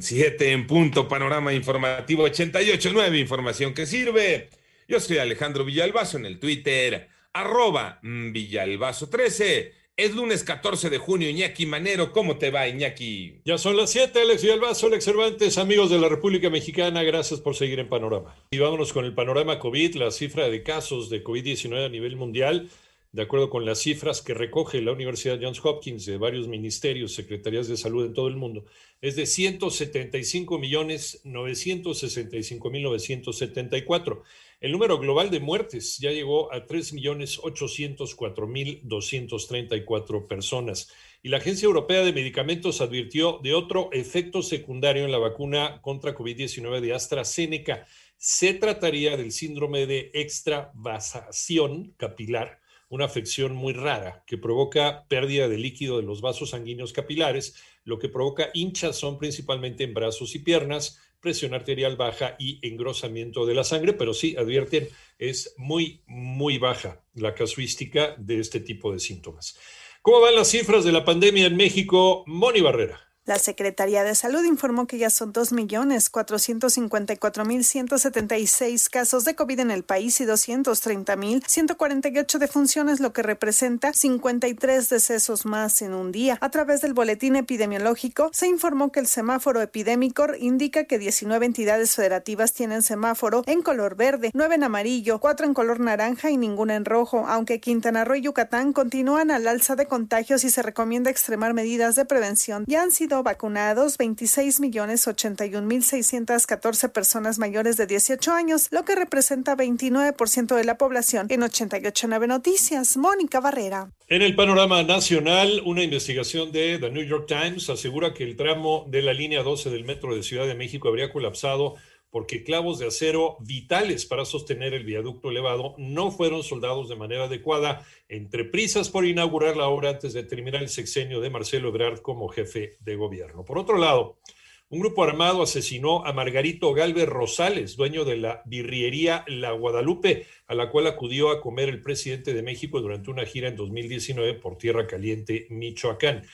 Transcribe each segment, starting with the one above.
Siete en punto, panorama informativo 88.9, información que sirve. Yo soy Alejandro Villalbazo en el Twitter, arroba Villalbazo13. Es lunes 14 de junio, Iñaki Manero. ¿Cómo te va, Iñaki? Ya son las 7, Alex Villalbazo, Alex Cervantes, amigos de la República Mexicana, gracias por seguir en Panorama. Y vámonos con el panorama COVID, la cifra de casos de COVID-19 a nivel mundial de acuerdo con las cifras que recoge la Universidad Johns Hopkins de varios ministerios, secretarías de salud en todo el mundo, es de 175 millones 965 mil 974. El número global de muertes ya llegó a 3 millones 804 mil 234 personas. Y la Agencia Europea de Medicamentos advirtió de otro efecto secundario en la vacuna contra COVID-19 de AstraZeneca. Se trataría del síndrome de extravasación capilar una afección muy rara que provoca pérdida de líquido de los vasos sanguíneos capilares, lo que provoca hinchazón principalmente en brazos y piernas, presión arterial baja y engrosamiento de la sangre, pero sí, advierten, es muy, muy baja la casuística de este tipo de síntomas. ¿Cómo van las cifras de la pandemia en México? Moni Barrera. La Secretaría de Salud informó que ya son 2.454.176 casos de COVID en el país y 230.148 defunciones, lo que representa 53 decesos más en un día. A través del boletín epidemiológico se informó que el semáforo epidémico indica que 19 entidades federativas tienen semáforo en color verde, 9 en amarillo, 4 en color naranja y ninguna en rojo, aunque Quintana Roo y Yucatán continúan al alza de contagios y se recomienda extremar medidas de prevención. Ya han sido vacunados 26 millones 81 mil 614 personas mayores de 18 años, lo que representa 29% de la población. En 889 Noticias, Mónica Barrera. En el panorama nacional, una investigación de The New York Times asegura que el tramo de la línea 12 del metro de Ciudad de México habría colapsado porque clavos de acero vitales para sostener el viaducto elevado no fueron soldados de manera adecuada entre prisas por inaugurar la obra antes de terminar el sexenio de Marcelo Ebrard como jefe de gobierno. Por otro lado, un grupo armado asesinó a Margarito Galvez Rosales, dueño de la birriería La Guadalupe, a la cual acudió a comer el presidente de México durante una gira en 2019 por Tierra Caliente, Michoacán.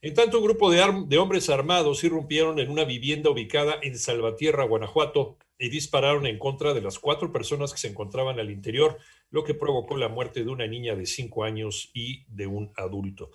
En tanto, un grupo de, hombres armados irrumpieron en una vivienda ubicada en Salvatierra, Guanajuato, y dispararon en contra de las cuatro personas que se encontraban al interior, lo que provocó la muerte de una niña de cinco años y de un adulto.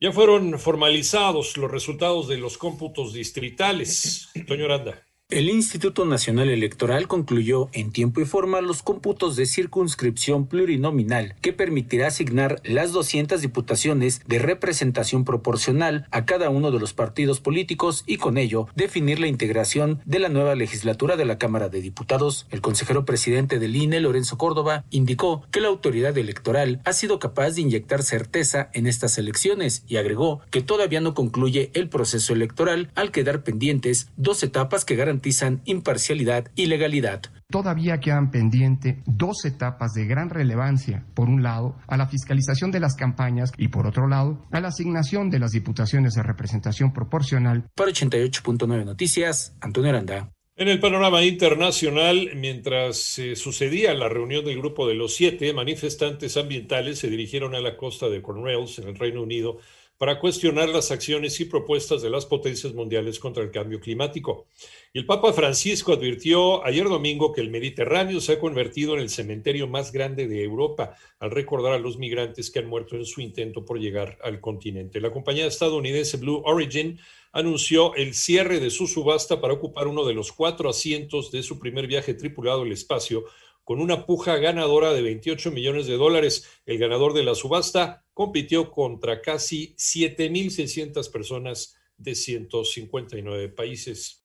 Ya fueron formalizados los resultados de los cómputos distritales. Toño Aranda. El Instituto Nacional Electoral concluyó en tiempo y forma los cómputos de circunscripción plurinominal que permitirá asignar las 200 diputaciones de representación proporcional a cada uno de los partidos políticos y con ello definir la integración de la nueva legislatura de la Cámara de Diputados. El consejero presidente del INE, Lorenzo Córdoba, indicó que la autoridad electoral ha sido capaz de inyectar certeza en estas elecciones y agregó que todavía no concluye el proceso electoral al quedar pendientes dos etapas que garantizan imparcialidad y legalidad. Todavía quedan pendientes dos etapas de gran relevancia. Por un lado, a la fiscalización de las campañas y por otro lado, a la asignación de las diputaciones de representación proporcional. Para 88.9 Noticias, Antonio Aranda. En el panorama internacional, mientras se sucedía la reunión del grupo de los siete, manifestantes ambientales se dirigieron a la costa de Cornwalls, en el Reino Unido, para cuestionar las acciones y propuestas de las potencias mundiales contra el cambio climático. El Papa Francisco advirtió ayer domingo que el Mediterráneo se ha convertido en el cementerio más grande de Europa, al recordar a los migrantes que han muerto en su intento por llegar al continente. La compañía estadounidense Blue Origin anunció el cierre de su subasta para ocupar uno de los cuatro asientos de su primer viaje tripulado al espacio, con una puja ganadora de 28 millones de dólares. El ganador de la subasta compitió contra casi 7.600 personas de 159 países.